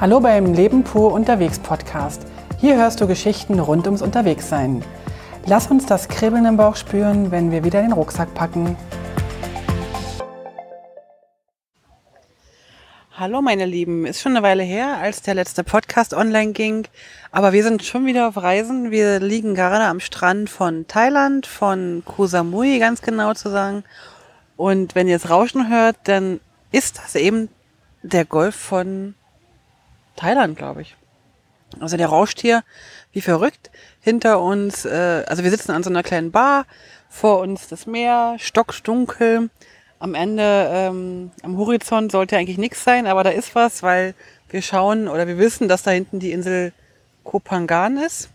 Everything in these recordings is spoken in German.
Hallo beim Leben pur unterwegs Podcast. Hier hörst du Geschichten rund ums Unterwegssein. Lass uns das Kribbeln im Bauch spüren, wenn wir wieder den Rucksack packen. Hallo meine Lieben, ist schon eine Weile her, als der letzte Podcast online ging, aber wir sind schon wieder auf Reisen. Wir liegen gerade am Strand von Thailand, von Koh Samui ganz genau zu sagen. Und wenn ihr es Rauschen hört, dann ist das eben der Golf von Thailand, glaube ich. Also der rauscht hier wie verrückt hinter uns. Äh, also wir sitzen an so einer kleinen Bar, vor uns das Meer, stockdunkel. Am Ende, ähm, am Horizont sollte eigentlich nichts sein, aber da ist was, weil wir schauen oder wir wissen, dass da hinten die Insel Kopangan ist.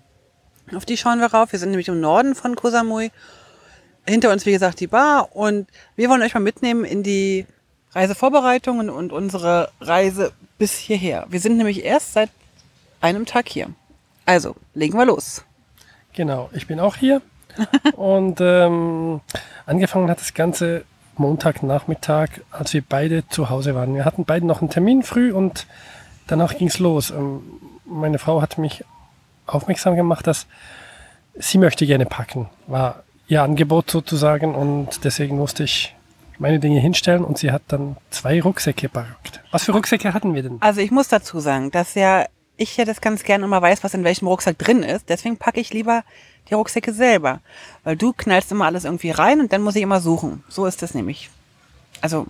Auf die schauen wir rauf. Wir sind nämlich im Norden von Koh Samui. Hinter uns, wie gesagt, die Bar. Und wir wollen euch mal mitnehmen in die Reisevorbereitungen und unsere Reise bis hierher. Wir sind nämlich erst seit einem Tag hier. Also, legen wir los. Genau, ich bin auch hier. und ähm, angefangen hat das Ganze Montagnachmittag, als wir beide zu Hause waren. Wir hatten beide noch einen Termin früh und danach ging es los. Ähm, meine Frau hat mich aufmerksam gemacht, dass sie möchte gerne packen. War ihr Angebot sozusagen und deswegen musste ich meine Dinge hinstellen und sie hat dann zwei Rucksäcke packt. Was für Rucksäcke hatten wir denn? Also ich muss dazu sagen, dass ja ich ja das ganz gerne immer weiß, was in welchem Rucksack drin ist. Deswegen packe ich lieber die Rucksäcke selber. Weil du knallst immer alles irgendwie rein und dann muss ich immer suchen. So ist das nämlich. Also,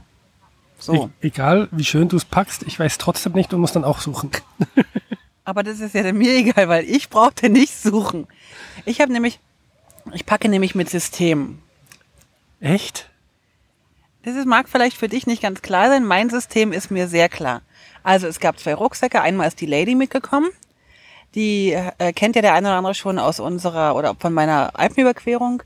so. E egal, wie schön du es packst, ich weiß trotzdem nicht und muss dann auch suchen. Aber das ist ja mir egal, weil ich brauchte nicht suchen. Ich habe nämlich, ich packe nämlich mit System. Echt? Das ist, mag vielleicht für dich nicht ganz klar sein. Mein System ist mir sehr klar. Also es gab zwei Rucksäcke. Einmal ist die Lady mitgekommen. Die äh, kennt ja der eine oder andere schon aus unserer oder von meiner Alpenüberquerung.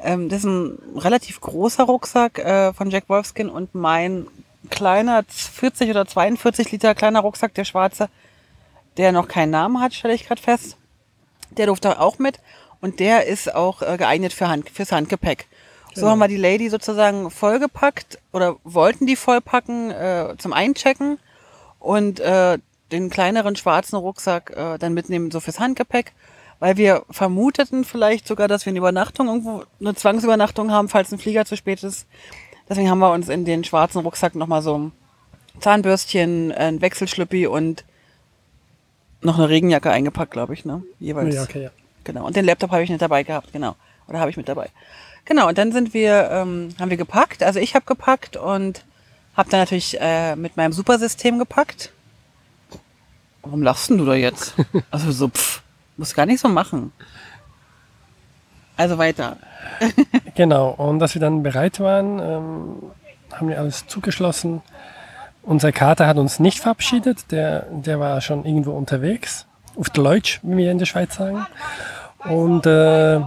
Ähm, das ist ein relativ großer Rucksack äh, von Jack Wolfskin und mein kleiner 40 oder 42 Liter kleiner Rucksack, der schwarze, der noch keinen Namen hat, stelle ich gerade fest. Der durfte auch mit und der ist auch äh, geeignet für Hand, fürs Handgepäck. So haben wir die Lady sozusagen vollgepackt oder wollten die vollpacken äh, zum Einchecken und äh, den kleineren schwarzen Rucksack äh, dann mitnehmen so fürs Handgepäck, weil wir vermuteten vielleicht sogar, dass wir eine Übernachtung irgendwo, eine Zwangsübernachtung haben, falls ein Flieger zu spät ist. Deswegen haben wir uns in den schwarzen Rucksack nochmal so ein Zahnbürstchen, ein Wechselschlüppi und noch eine Regenjacke eingepackt, glaube ich, ne? Jeweils. Ja, okay, ja. Genau. Und den Laptop habe ich nicht dabei gehabt, genau. Oder habe ich mit dabei. Genau, und dann sind wir, ähm, haben wir gepackt. Also ich habe gepackt und habe dann natürlich äh, mit meinem Supersystem gepackt. Warum lachst du da jetzt? Also so, pff, muss gar nicht so machen. Also weiter. genau, und dass wir dann bereit waren, ähm, haben wir alles zugeschlossen. Unser Kater hat uns nicht verabschiedet, der, der war schon irgendwo unterwegs, auf Deutsch, wie wir in der Schweiz sagen. Und äh,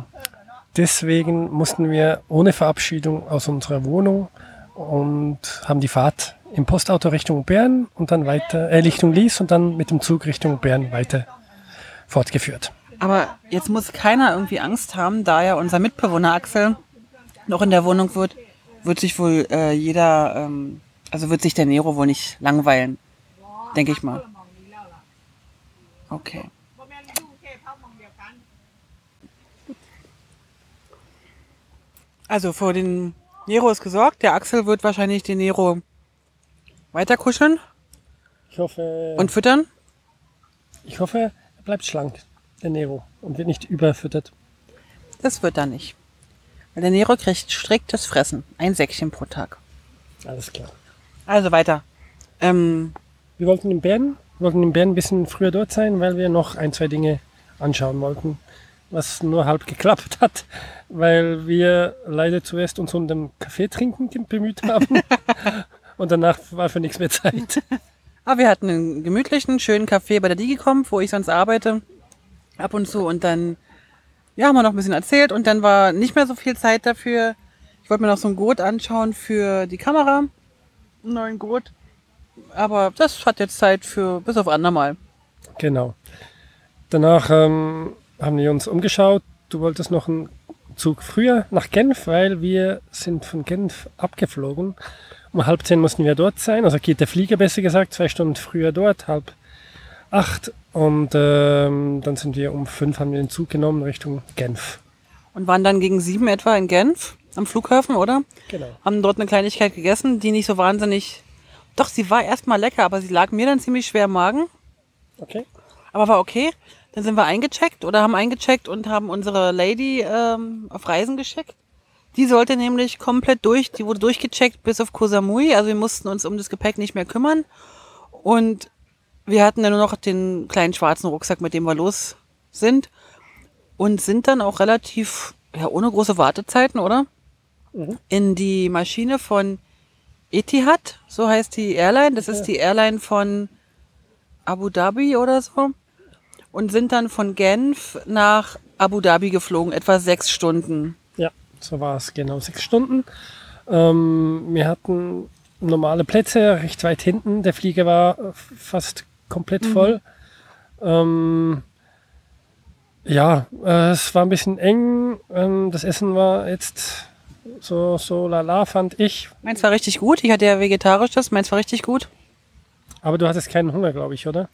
Deswegen mussten wir ohne Verabschiedung aus unserer Wohnung und haben die Fahrt im Postauto Richtung Bern und dann weiter, äh, Richtung Lies und dann mit dem Zug Richtung Bern weiter fortgeführt. Aber jetzt muss keiner irgendwie Angst haben, da ja unser Mitbewohner Axel noch in der Wohnung wird, wird sich wohl äh, jeder, ähm, also wird sich der Nero wohl nicht langweilen, denke ich mal. Okay. Also vor den Nero ist gesorgt. Der Axel wird wahrscheinlich den Nero weiter kuscheln. Ich hoffe. Und füttern? Ich hoffe, er bleibt schlank, der Nero, und wird nicht überfüttert. Das wird er nicht. Weil der Nero kriegt striktes Fressen. Ein Säckchen pro Tag. Alles klar. Also weiter. Ähm, wir wollten in Bern, wir wollten in Bern ein bisschen früher dort sein, weil wir noch ein, zwei Dinge anschauen wollten was nur halb geklappt hat, weil wir leider zuerst uns um den Kaffee trinken bemüht haben und danach war für nichts mehr Zeit. Aber wir hatten einen gemütlichen, schönen Kaffee bei der Digicom, wo ich sonst arbeite, ab und zu und dann ja, haben wir noch ein bisschen erzählt und dann war nicht mehr so viel Zeit dafür. Ich wollte mir noch so ein Gurt anschauen für die Kamera, einen neuen Gurt, aber das hat jetzt Zeit für bis auf andermal. Genau. Danach ähm, haben wir uns umgeschaut. Du wolltest noch einen Zug früher nach Genf, weil wir sind von Genf abgeflogen. Um halb zehn mussten wir dort sein. Also geht der Flieger besser gesagt, zwei Stunden früher dort, halb acht und ähm, dann sind wir um fünf, haben wir den Zug genommen Richtung Genf. Und waren dann gegen sieben etwa in Genf am Flughafen, oder? Genau. Haben dort eine Kleinigkeit gegessen, die nicht so wahnsinnig. Doch, sie war erstmal lecker, aber sie lag mir dann ziemlich schwer im Magen. Okay. Aber war okay. Dann sind wir eingecheckt oder haben eingecheckt und haben unsere Lady ähm, auf Reisen geschickt. Die sollte nämlich komplett durch, die wurde durchgecheckt bis auf Koh Samui. Also wir mussten uns um das Gepäck nicht mehr kümmern. Und wir hatten dann nur noch den kleinen schwarzen Rucksack, mit dem wir los sind. Und sind dann auch relativ, ja, ohne große Wartezeiten, oder? Mhm. In die Maschine von Etihad, so heißt die Airline. Das ist die Airline von Abu Dhabi oder so. Und sind dann von Genf nach Abu Dhabi geflogen, etwa sechs Stunden. Ja, so war es, genau sechs Stunden. Ähm, wir hatten normale Plätze recht weit hinten. Der Flieger war fast komplett voll. Ähm, ja, äh, es war ein bisschen eng. Ähm, das Essen war jetzt so, so lala, fand ich. Meins war richtig gut. Ich hatte ja vegetarisches, meins war richtig gut. Aber du hattest keinen Hunger, glaube ich, oder?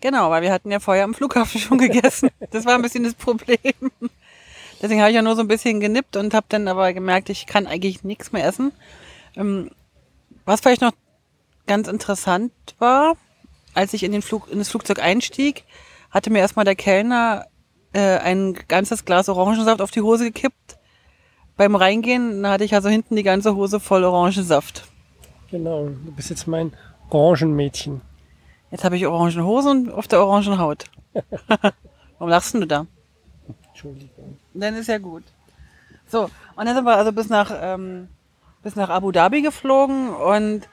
Genau, weil wir hatten ja vorher am Flughafen schon gegessen. Das war ein bisschen das Problem. Deswegen habe ich ja nur so ein bisschen genippt und habe dann aber gemerkt, ich kann eigentlich nichts mehr essen. Ähm, Was vielleicht noch ganz interessant war, als ich in, den Flug, in das Flugzeug einstieg, hatte mir erstmal der Kellner äh, ein ganzes Glas Orangensaft auf die Hose gekippt. Beim Reingehen hatte ich also hinten die ganze Hose voll Orangensaft. Genau, du bist jetzt mein Orangenmädchen. Jetzt habe ich Orangenhose und auf der Orangenhaut. Warum lachst denn du da? Entschuldigung. Dann ist ja gut. So, und dann sind wir also bis nach, ähm, bis nach Abu Dhabi geflogen und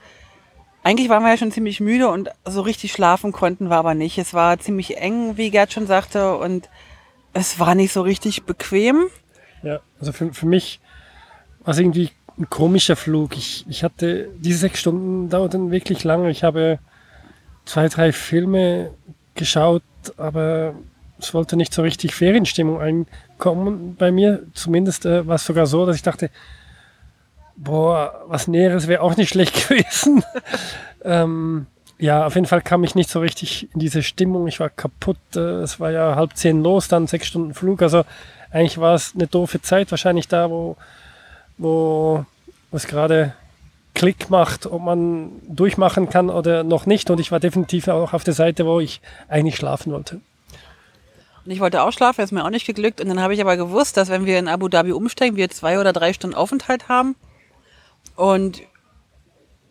eigentlich waren wir ja schon ziemlich müde und so richtig schlafen konnten wir aber nicht. Es war ziemlich eng, wie Gerd schon sagte, und es war nicht so richtig bequem. Ja, also für, für mich war es irgendwie ein komischer Flug. Ich, ich hatte, diese sechs Stunden dauerten wirklich lange. Ich habe zwei, drei Filme geschaut, aber es wollte nicht so richtig Ferienstimmung einkommen bei mir. Zumindest äh, war es sogar so, dass ich dachte, boah, was Näheres wäre auch nicht schlecht gewesen. ähm, ja, auf jeden Fall kam ich nicht so richtig in diese Stimmung. Ich war kaputt. Äh, es war ja halb zehn los, dann sechs Stunden Flug. Also eigentlich war es eine doofe Zeit. Wahrscheinlich da, wo, wo es gerade Klick macht, ob man durchmachen kann oder noch nicht. Und ich war definitiv auch auf der Seite, wo ich eigentlich schlafen wollte. Und ich wollte auch schlafen, ist mir auch nicht geglückt. Und dann habe ich aber gewusst, dass wenn wir in Abu Dhabi umsteigen, wir zwei oder drei Stunden Aufenthalt haben und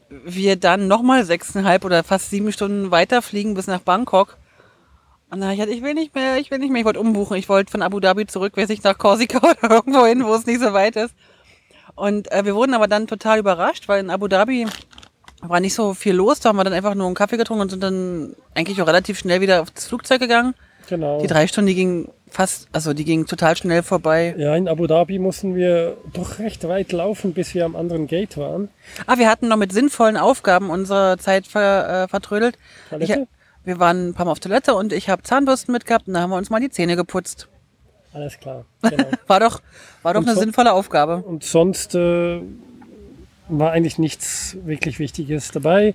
wir dann nochmal sechseinhalb oder fast sieben Stunden weiterfliegen bis nach Bangkok. Und dann habe ich gesagt, ich will nicht mehr, ich will nicht mehr, ich wollte umbuchen. Ich wollte von Abu Dhabi zurück, weiß ich, nach Korsika oder irgendwo hin, wo es nicht so weit ist. Und äh, wir wurden aber dann total überrascht, weil in Abu Dhabi war nicht so viel los. Da haben wir dann einfach nur einen Kaffee getrunken und sind dann eigentlich auch relativ schnell wieder aufs Flugzeug gegangen. Genau. Die drei Stunden, die gingen fast, also die gingen total schnell vorbei. Ja, in Abu Dhabi mussten wir doch recht weit laufen, bis wir am anderen Gate waren. Ah, wir hatten noch mit sinnvollen Aufgaben unsere Zeit ver, äh, vertrödelt. Ich, Toilette? wir waren ein paar Mal auf Toilette und ich habe Zahnbürsten mitgehabt und da haben wir uns mal die Zähne geputzt. Alles klar. Genau. War doch, war doch Und eine so- sinnvolle Aufgabe. Und sonst äh, war eigentlich nichts wirklich Wichtiges dabei.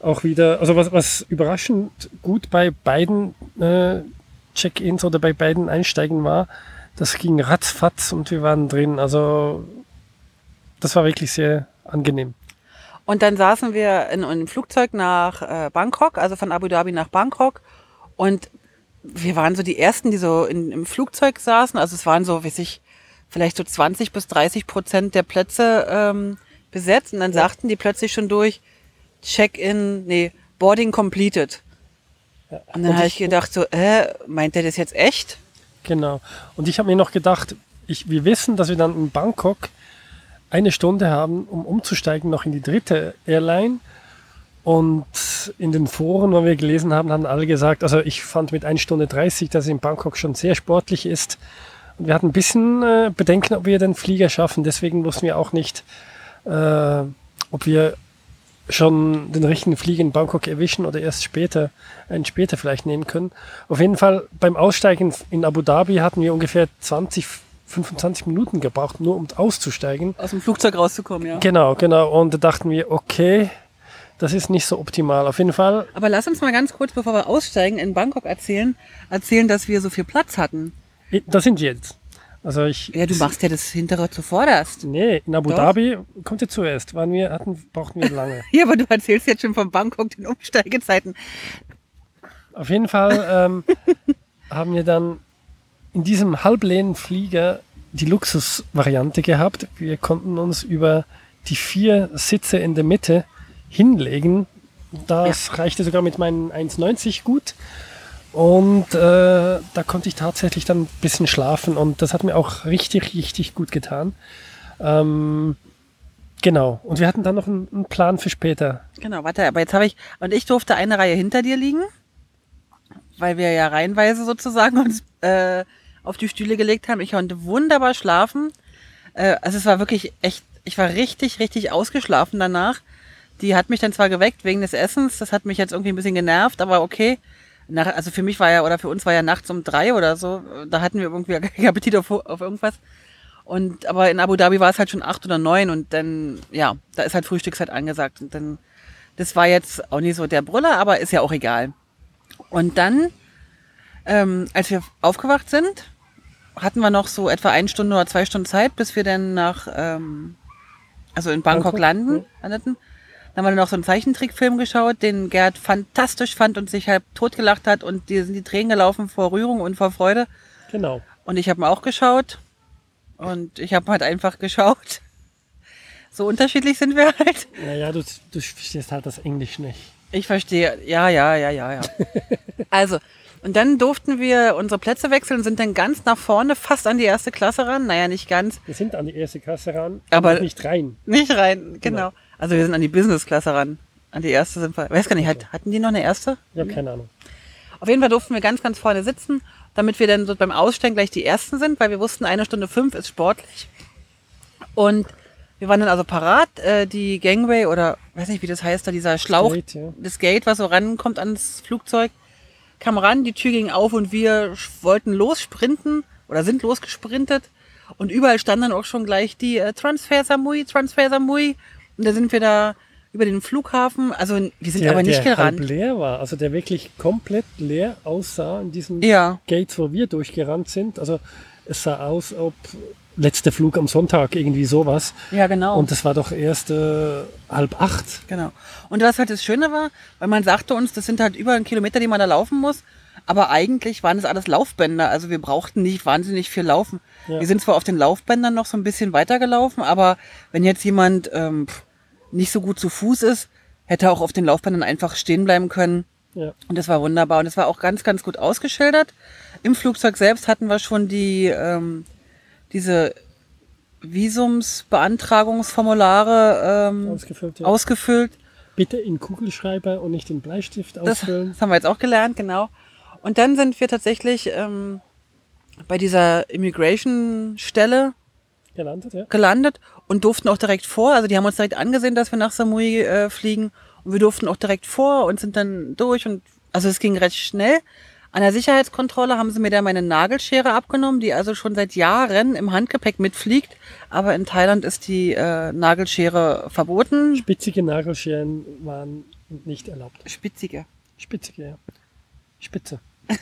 Auch wieder, also was, was überraschend gut bei beiden äh, Check-ins oder bei beiden Einsteigen war, das ging ratzfatz und wir waren drin. Also das war wirklich sehr angenehm. Und dann saßen wir in, in einem Flugzeug nach äh, Bangkok, also von Abu Dhabi nach Bangkok. Und wir waren so die Ersten, die so in, im Flugzeug saßen. Also es waren so, weiß ich, vielleicht so 20 bis 30 Prozent der Plätze ähm, besetzt. Und dann sagten die plötzlich schon durch, Check-in, nee, Boarding completed. Ja. Und dann habe ich gedacht so, äh, meint der das jetzt echt? Genau. Und ich habe mir noch gedacht, ich, wir wissen, dass wir dann in Bangkok eine Stunde haben, um umzusteigen noch in die dritte Airline. Und in den Foren, wo wir gelesen haben, haben alle gesagt, also ich fand mit 1 Stunde 30, dass es in Bangkok schon sehr sportlich ist. Und wir hatten ein bisschen äh, Bedenken, ob wir den Flieger schaffen. Deswegen wussten wir auch nicht, äh, ob wir schon den richtigen Flieger in Bangkok erwischen oder erst später, einen später vielleicht nehmen können. Auf jeden Fall beim Aussteigen in Abu Dhabi hatten wir ungefähr 20, 25 Minuten gebraucht, nur um auszusteigen. Aus dem Flugzeug rauszukommen, ja. Genau, genau. Und da dachten wir, okay, das ist nicht so optimal. Auf jeden Fall, Aber lass uns mal ganz kurz, bevor wir aussteigen, in Bangkok erzählen, erzählen, dass wir so viel Platz hatten. da sind wir jetzt. Also ich, Ja, du machst ja das hintere zuvorderst. nee, in Abu Doch. Dhabi kommt ihr zuerst. Waren wir, hatten, brauchten wir lange. Ja, aber du erzählst jetzt schon von Bangkok den Umsteigezeiten. Auf jeden Fall ähm, haben wir dann in diesem Halblehnenflieger die Luxusvariante gehabt. Wir konnten uns über die vier Sitze in der Mitte hinlegen. Das reichte sogar mit meinen 1,90 gut. Und äh, da konnte ich tatsächlich dann ein bisschen schlafen und das hat mir auch richtig, richtig gut getan. Ähm, genau. Und wir hatten dann noch einen, einen Plan für später. Genau, warte, aber jetzt habe ich, und ich durfte eine Reihe hinter dir liegen, weil wir ja reihenweise sozusagen uns äh, auf die Stühle gelegt haben. Ich konnte wunderbar schlafen. Äh, also es war wirklich echt, ich war richtig, richtig ausgeschlafen danach. Die hat mich dann zwar geweckt wegen des Essens, das hat mich jetzt irgendwie ein bisschen genervt, aber okay. Nach, also für mich war ja, oder für uns war ja nachts um drei oder so, da hatten wir irgendwie keinen Appetit auf, auf irgendwas. Und aber in Abu Dhabi war es halt schon acht oder neun und dann, ja, da ist halt Frühstückszeit angesagt. Und dann, das war jetzt auch nicht so der Brüller, aber ist ja auch egal. Und dann, ähm, als wir aufgewacht sind, hatten wir noch so etwa eine Stunde oder zwei Stunden Zeit, bis wir dann nach, ähm, also in Bangkok, Bangkok, landen, landeten. Dann haben wir noch so einen Zeichentrickfilm geschaut, den Gerd fantastisch fand und sich halb totgelacht hat und dir sind die Tränen gelaufen vor Rührung und vor Freude. Genau. Und ich habe ihn auch geschaut. Und ich habe halt einfach geschaut. So unterschiedlich sind wir halt. Naja, du, du verstehst halt das Englisch nicht. Ich verstehe. Ja, ja, ja, ja, ja. Also, und dann durften wir unsere Plätze wechseln und sind dann ganz nach vorne, fast an die erste Klasse ran. Naja, nicht ganz. Wir sind an die erste Klasse ran, Aber- nicht rein. Nicht rein, genau. Also wir sind an die Business-Klasse ran. An die erste sind wir. Weiß gar nicht, hat, hatten die noch eine erste? Ich habe keine Ahnung. Auf jeden Fall durften wir ganz, ganz vorne sitzen, damit wir dann so beim Aussteigen gleich die Ersten sind, weil wir wussten, eine Stunde fünf ist sportlich. Und wir waren dann also parat, äh, die Gangway oder weiß nicht, wie das heißt, da dieser Schlauch, Gate, ja. das Gate, was so rankommt ans Flugzeug, kam ran, die Tür ging auf und wir wollten lossprinten oder sind losgesprintet. Und überall stand dann auch schon gleich die äh, Transfer Samui, Transfer Samui. Und da sind wir da über den Flughafen, also wir sind Der, aber nicht der gerannt. halb leer war, also der wirklich komplett leer aussah in diesem Ja. Gate, wo wir durchgerannt sind. Also es sah aus, ob letzter Flug am Sonntag, irgendwie sowas. Ja, genau. Und das war doch erst äh, halb acht. Genau. Und was halt das Schöne war, weil man sagte uns, das sind halt über einen Kilometer, die man da laufen muss. Aber eigentlich waren das alles Laufbänder. Also wir brauchten nicht wahnsinnig viel laufen. Ja. Wir sind zwar auf den Laufbändern noch so ein bisschen weitergelaufen, aber wenn jetzt jemand ähm, pff, nicht so gut zu Fuß ist, hätte auch auf den Laufbändern einfach stehen bleiben können. Ja. Und das war wunderbar. Und es war auch ganz, ganz gut ausgeschildert. Im Flugzeug selbst hatten wir schon die, ähm, diese Visumsbeantragungsformulare ähm, Ausgefüllt, ja. ausgefüllt. Bitte in Kugelschreiber und nicht in Bleistift Das, ausfüllen. das haben wir jetzt auch gelernt, genau. Und dann sind wir tatsächlich ähm, bei dieser Immigration-Stelle Gelandet, ja. gelandet und durften auch direkt vor. Also die haben uns direkt angesehen, dass wir nach Samui äh, fliegen. Und wir durften auch direkt vor und sind dann durch. Und also es ging recht schnell. An der Sicherheitskontrolle haben sie mir da meine Nagelschere abgenommen, die also schon seit Jahren im Handgepäck mitfliegt. Aber in Thailand ist die äh, Nagelschere verboten. Spitzige Nagelscheren waren nicht erlaubt. Spitzige. Spitzige, ja. Spitze.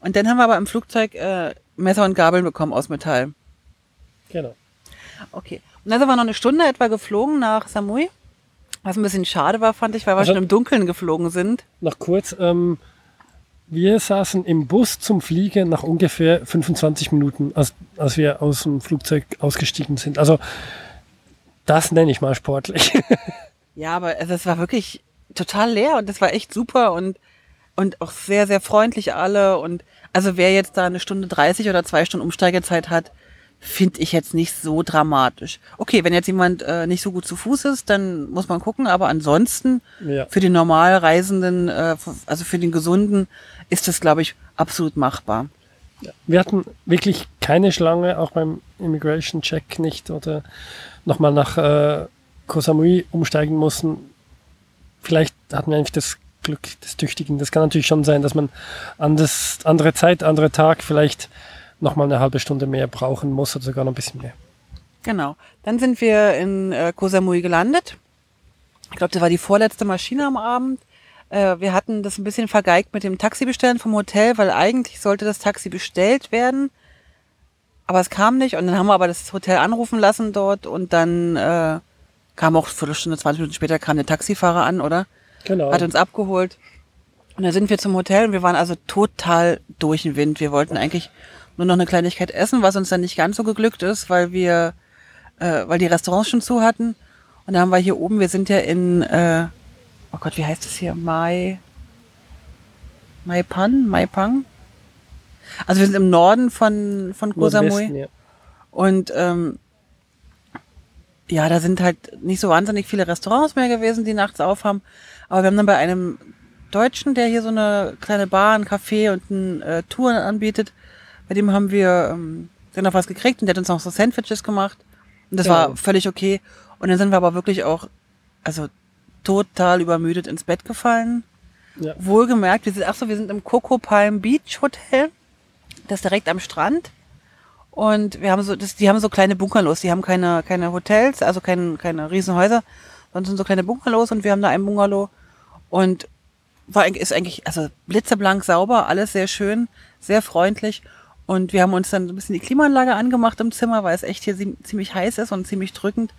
Und dann haben wir aber im Flugzeug äh, Messer und Gabeln bekommen aus Metall. Genau. Okay. Und dann sind wir noch eine Stunde etwa geflogen nach Samui. Was ein bisschen schade war, fand ich, weil wir Also- schon im Dunkeln geflogen sind. Noch kurz, ähm, wir saßen im Bus zum Fliegen nach ungefähr 25 Minuten, als, als wir aus dem Flugzeug ausgestiegen sind. Also das nenne ich mal sportlich. Ja, aber es war wirklich total leer und das war echt super und, und auch sehr, sehr freundlich alle. Und also wer jetzt da eine Stunde 30 oder zwei Stunden Umsteigezeit hat, finde ich jetzt nicht so dramatisch. Okay, wenn jetzt jemand äh, nicht so gut zu Fuß ist, dann muss man gucken, aber ansonsten ja. für den Normalreisenden, äh, also für den Gesunden, ist das, glaube ich, absolut machbar. Wir hatten wirklich keine Schlange, auch beim Immigration Check nicht oder nochmal nach äh, Koh Samui umsteigen mussten. Vielleicht hatten wir eigentlich das Glück des Tüchtigen. Das kann natürlich schon sein, dass man an das andere Zeit, andere Tag vielleicht nochmal eine halbe Stunde mehr brauchen muss oder sogar noch ein bisschen mehr. Genau. Dann sind wir in äh, Koh Samui gelandet Ich glaube, das war die vorletzte Maschine am Abend. Äh, wir hatten das ein bisschen vergeigt mit dem Taxi bestellen vom Hotel, weil eigentlich sollte das Taxi bestellt werden. Aber es kam nicht und dann haben wir aber das Hotel anrufen lassen dort und dann äh, kam auch eine Viertelstunde, 20 Minuten später kam der Taxifahrer an, oder? Genau. Hat uns abgeholt. Und dann sind wir zum Hotel und wir waren also total durch den Wind. Wir wollten eigentlich nur noch eine Kleinigkeit essen, was uns dann nicht ganz so geglückt ist, weil wir, äh, weil die Restaurants schon zu hatten. Und dann haben wir hier oben, wir sind ja in, äh, oh Gott, wie heißt es hier? Mai, Mai Pan, Mai Pang? Also wir sind im Norden von, von Koh Samui. Ja. Und ähm, ja, da sind halt nicht so wahnsinnig viele Restaurants mehr gewesen, die nachts aufhaben. Aber wir haben dann bei einem Deutschen, der hier so eine kleine Bar, ein Café und eine äh, Tour anbietet, bei dem haben wir ähm, dann noch was gekriegt und der hat uns noch so Sandwiches gemacht. Und das Ja. war völlig okay. Und dann sind wir aber wirklich auch, also total übermüdet ins Bett gefallen. Ja. Wohlgemerkt, wir sind, ach so, wir sind im Coco Palm Beach Hotel. Das ist direkt am Strand. Und wir haben so, das, die haben so kleine Bungalows, die haben keine, keine Hotels, also keine, keine Riesenhäuser, sondern sind so kleine Bungalows und wir haben da ein Bungalow und war, eigentlich- ist eigentlich, also blitzeblank sauber, alles sehr schön, sehr freundlich. Und wir haben uns dann ein bisschen die Klimaanlage angemacht im Zimmer, weil es echt hier zie- ziemlich heiß ist und ziemlich drückend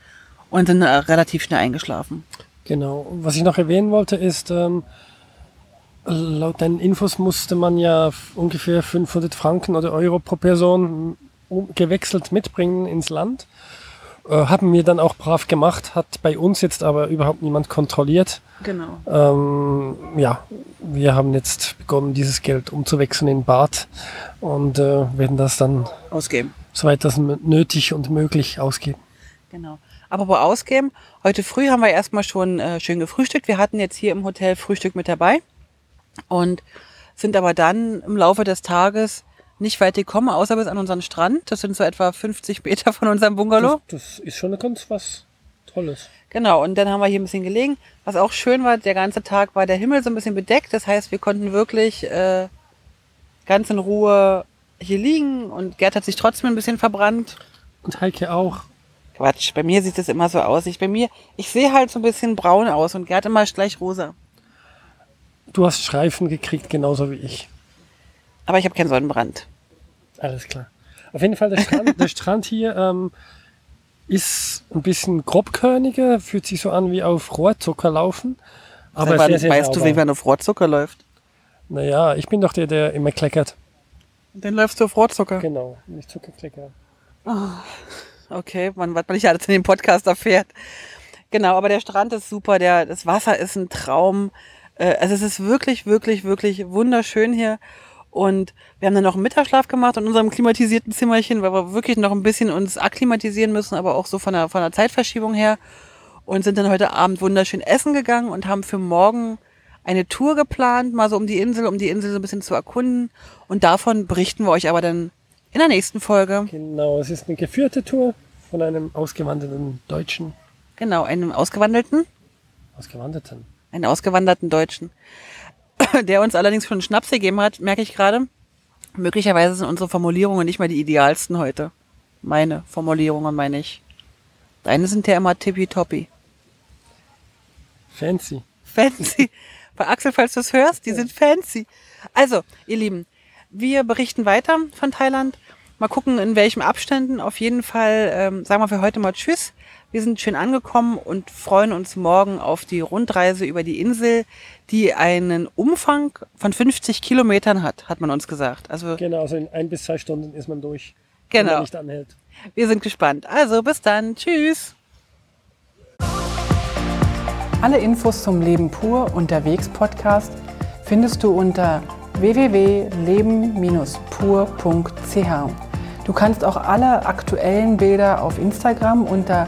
und sind äh, relativ schnell eingeschlafen. Genau. Was ich noch erwähnen wollte, ist, ähm, laut deinen Infos musste man ja ungefähr 500 Franken oder Euro pro Person gewechselt mitbringen ins Land. Äh, haben wir dann auch brav gemacht, hat bei uns jetzt aber überhaupt niemand kontrolliert. Genau. Ähm, ja, wir haben jetzt begonnen, dieses Geld umzuwechseln in Bart und äh, werden das dann, Ausgeben. soweit das nötig und möglich, ausgeben. Genau. Aber wo ausgeben, heute früh haben wir erstmal schon äh, schön gefrühstückt. Wir hatten jetzt hier im Hotel Frühstück mit dabei und sind aber dann im Laufe des Tages nicht weit gekommen, außer bis an unseren Strand. Das sind so etwa 50 Meter von unserem Bungalow. Das, das ist schon ganz was Tolles. Genau, und dann haben wir hier ein bisschen gelegen. Was auch schön war, der ganze Tag war der Himmel so ein bisschen bedeckt. Das heißt, wir konnten wirklich äh, ganz in Ruhe hier liegen und Gerd hat sich trotzdem ein bisschen verbrannt. Und Heike auch. Quatsch, bei mir sieht es immer so aus. Ich bei mir, ich sehe halt so ein bisschen braun aus und Gerd immer gleich rosa. Du hast Streifen gekriegt, genauso wie ich. Aber ich habe keinen Sonnenbrand. Alles klar. Auf jeden Fall, der Strand, der Strand hier ähm, ist ein bisschen grobkörniger, fühlt sich so an wie auf Rohrzucker laufen. Aber wann sehr, sehr weißt du, sauber. wie man auf Rohrzucker läuft? Naja, ich bin doch der, der immer kleckert. Dann läufst du auf Rohrzucker. Genau, nicht Zuckerklecker. Okay, man, was man nicht alles in dem Podcast erfährt. Genau, aber der Strand ist super, der, das Wasser ist ein Traum. Äh, Also es ist wirklich, wirklich, wirklich wunderschön hier. Und wir haben dann noch einen Mittagsschlaf gemacht in unserem klimatisierten Zimmerchen, weil wir wirklich noch ein bisschen uns akklimatisieren müssen, aber auch so von der, von der Zeitverschiebung her. Und sind dann heute Abend wunderschön essen gegangen und haben für morgen eine Tour geplant, mal so um die Insel, um die Insel so ein bisschen zu erkunden. Und davon berichten wir euch aber dann in der nächsten Folge. Genau, es ist eine geführte Tour von einem ausgewanderten Deutschen. Genau, einem Ausgewandelten. Ausgewanderten. einen ausgewanderten Deutschen, der uns allerdings schon einen Schnaps gegeben hat, merke ich gerade. Möglicherweise sind unsere Formulierungen nicht mal die idealsten heute. Meine Formulierungen meine ich. Deine sind ja immer tippitoppi. Fancy. Fancy. Bei Axel, falls du es hörst, die sind fancy. Also, ihr Lieben, wir berichten weiter von Thailand. Mal gucken, in welchen Abständen. Auf jeden Fall ähm, sagen wir für heute mal Tschüss. Wir sind schön angekommen und freuen uns morgen auf die Rundreise über die Insel, die einen Umfang von 50 Kilometern hat, hat man uns gesagt. Also Genau, also in ein bis zwei Stunden ist man durch. Wenn man genau, nicht anhält. wir sind gespannt. Also bis dann. Tschüss. Alle Infos zum Leben pur unterwegs Podcast findest du unter www.leben-pur.ch. Du kannst auch alle aktuellen Bilder auf Instagram unter